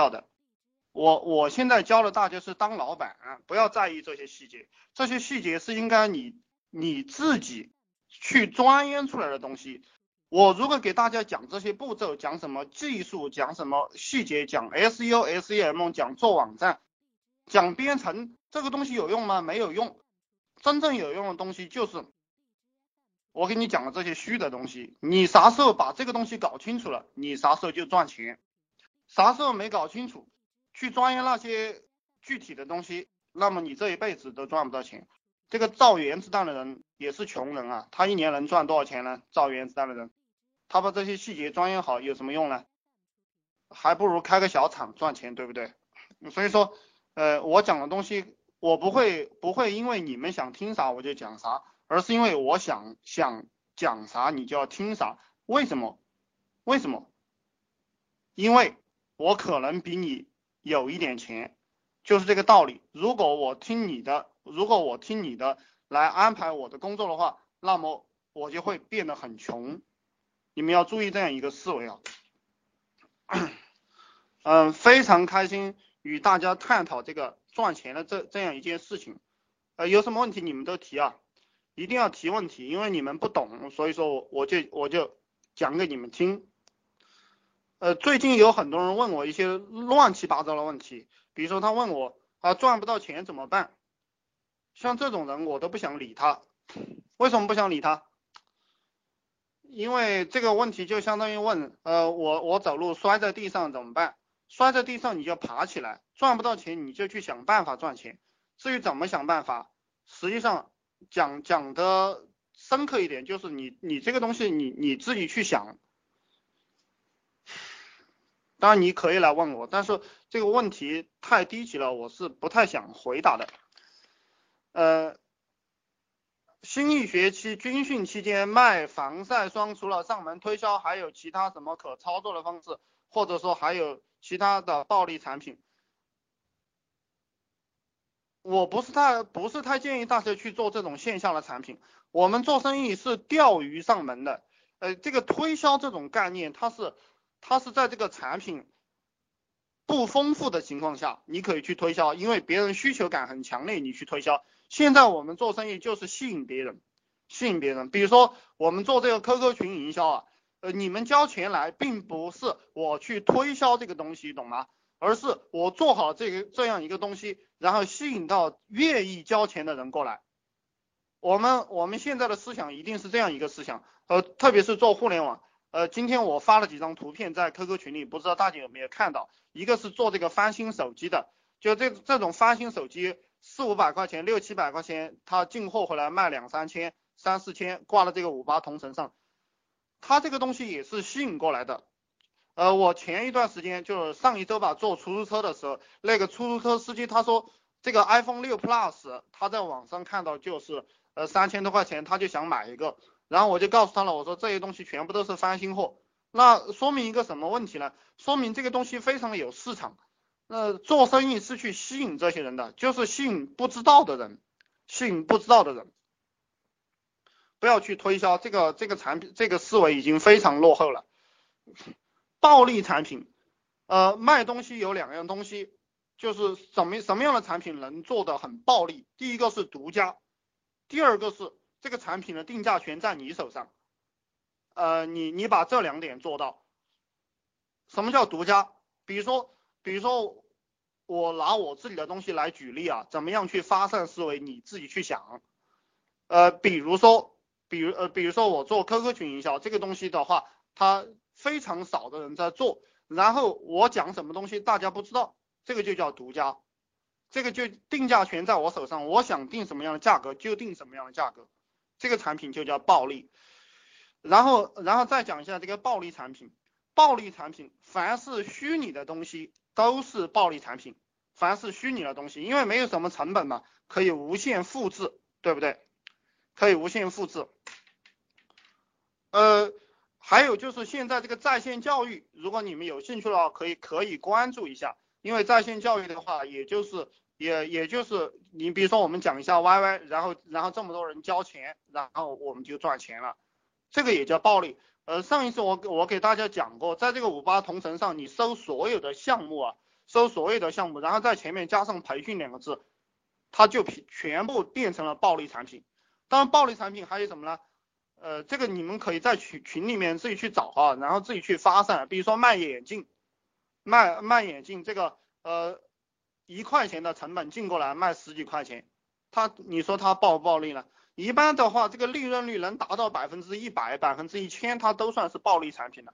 要的。我我现在教的大家是当老板，不要在意这些细节，这些细节是应该你你自己去钻研出来的东西。我如果给大家讲这些步骤，讲什么技术，讲什么细节，讲 SEO、SEM，讲做网站，讲编程，这个东西有用吗？没有用。真正有用的东西就是我给你讲的这些虚的东西。你啥时候把这个东西搞清楚了，你啥时候就赚钱。啥时候没搞清楚？去钻研那些具体的东西，那么你这一辈子都赚不到钱。这个造原子弹的人也是穷人啊，他一年能赚多少钱呢？造原子弹的人，他把这些细节钻研好有什么用呢？还不如开个小厂赚钱，对不对？所以说，呃，我讲的东西，我不会不会因为你们想听啥我就讲啥，而是因为我想想讲啥你就要听啥。为什么？为什么？因为我可能比你。有一点钱，就是这个道理。如果我听你的，如果我听你的来安排我的工作的话，那么我就会变得很穷。你们要注意这样一个思维啊。嗯，非常开心与大家探讨这个赚钱的这这样一件事情。呃，有什么问题你们都提啊，一定要提问题，因为你们不懂，所以说我我就我就讲给你们听。呃，最近有很多人问我一些乱七八糟的问题，比如说他问我啊赚不到钱怎么办？像这种人我都不想理他。为什么不想理他？因为这个问题就相当于问，呃，我我走路摔在地上怎么办？摔在地上你就爬起来，赚不到钱你就去想办法赚钱。至于怎么想办法，实际上讲讲的深刻一点，就是你你这个东西你你自己去想。当然你可以来问我，但是这个问题太低级了，我是不太想回答的。呃，新一学期军训期间卖防晒霜，除了上门推销，还有其他什么可操作的方式，或者说还有其他的暴利产品？我不是太不是太建议大家去做这种线下的产品。我们做生意是钓鱼上门的，呃，这个推销这种概念，它是。它是在这个产品不丰富的情况下，你可以去推销，因为别人需求感很强烈，你去推销。现在我们做生意就是吸引别人，吸引别人。比如说我们做这个 QQ 群营销啊，呃，你们交钱来，并不是我去推销这个东西，懂吗？而是我做好这个这样一个东西，然后吸引到愿意交钱的人过来。我们我们现在的思想一定是这样一个思想，呃，特别是做互联网。呃，今天我发了几张图片在 QQ 群里，不知道大家有没有看到？一个是做这个翻新手机的，就这这种翻新手机四五百块钱、六七百块钱，他进货回来卖两三千、三四千，挂了这个五八同城上，他这个东西也是吸引过来的。呃，我前一段时间就是上一周吧，坐出租车的时候，那个出租车司机他说这个 iPhone 六 Plus 他在网上看到就是呃三千多块钱，他就想买一个。然后我就告诉他了，我说这些东西全部都是翻新货，那说明一个什么问题呢？说明这个东西非常的有市场。那做生意是去吸引这些人的，就是吸引不知道的人，吸引不知道的人，不要去推销这个这个产品，这个思维已经非常落后了。暴利产品，呃，卖东西有两样东西，就是什么什么样的产品能做的很暴利？第一个是独家，第二个是。这个产品的定价权在你手上，呃，你你把这两点做到，什么叫独家？比如说，比如说我拿我自己的东西来举例啊，怎么样去发散思维？你自己去想，呃，比如说，比如呃，比如说我做 QQ 群营销这个东西的话，它非常少的人在做，然后我讲什么东西大家不知道，这个就叫独家，这个就定价权在我手上，我想定什么样的价格就定什么样的价格。这个产品就叫暴利，然后，然后再讲一下这个暴利产品。暴利产品，凡是虚拟的东西都是暴利产品。凡是虚拟的东西，因为没有什么成本嘛，可以无限复制，对不对？可以无限复制。呃，还有就是现在这个在线教育，如果你们有兴趣的话，可以可以关注一下，因为在线教育的话，也就是。也也就是你比如说我们讲一下 YY，然后然后这么多人交钱，然后我们就赚钱了，这个也叫暴利。呃，上一次我我给大家讲过，在这个五八同城上，你搜所有的项目啊，搜所有的项目，然后在前面加上培训两个字，它就全部变成了暴利产品。当然，暴利产品还有什么呢？呃，这个你们可以在群群里面自己去找啊，然后自己去发散。比如说卖眼镜，卖卖眼镜，这个呃一块钱的成本进过来卖十几块钱，他你说他暴不暴利呢？一般的话，这个利润率能达到百分之一百、百分之一千，它都算是暴利产品了。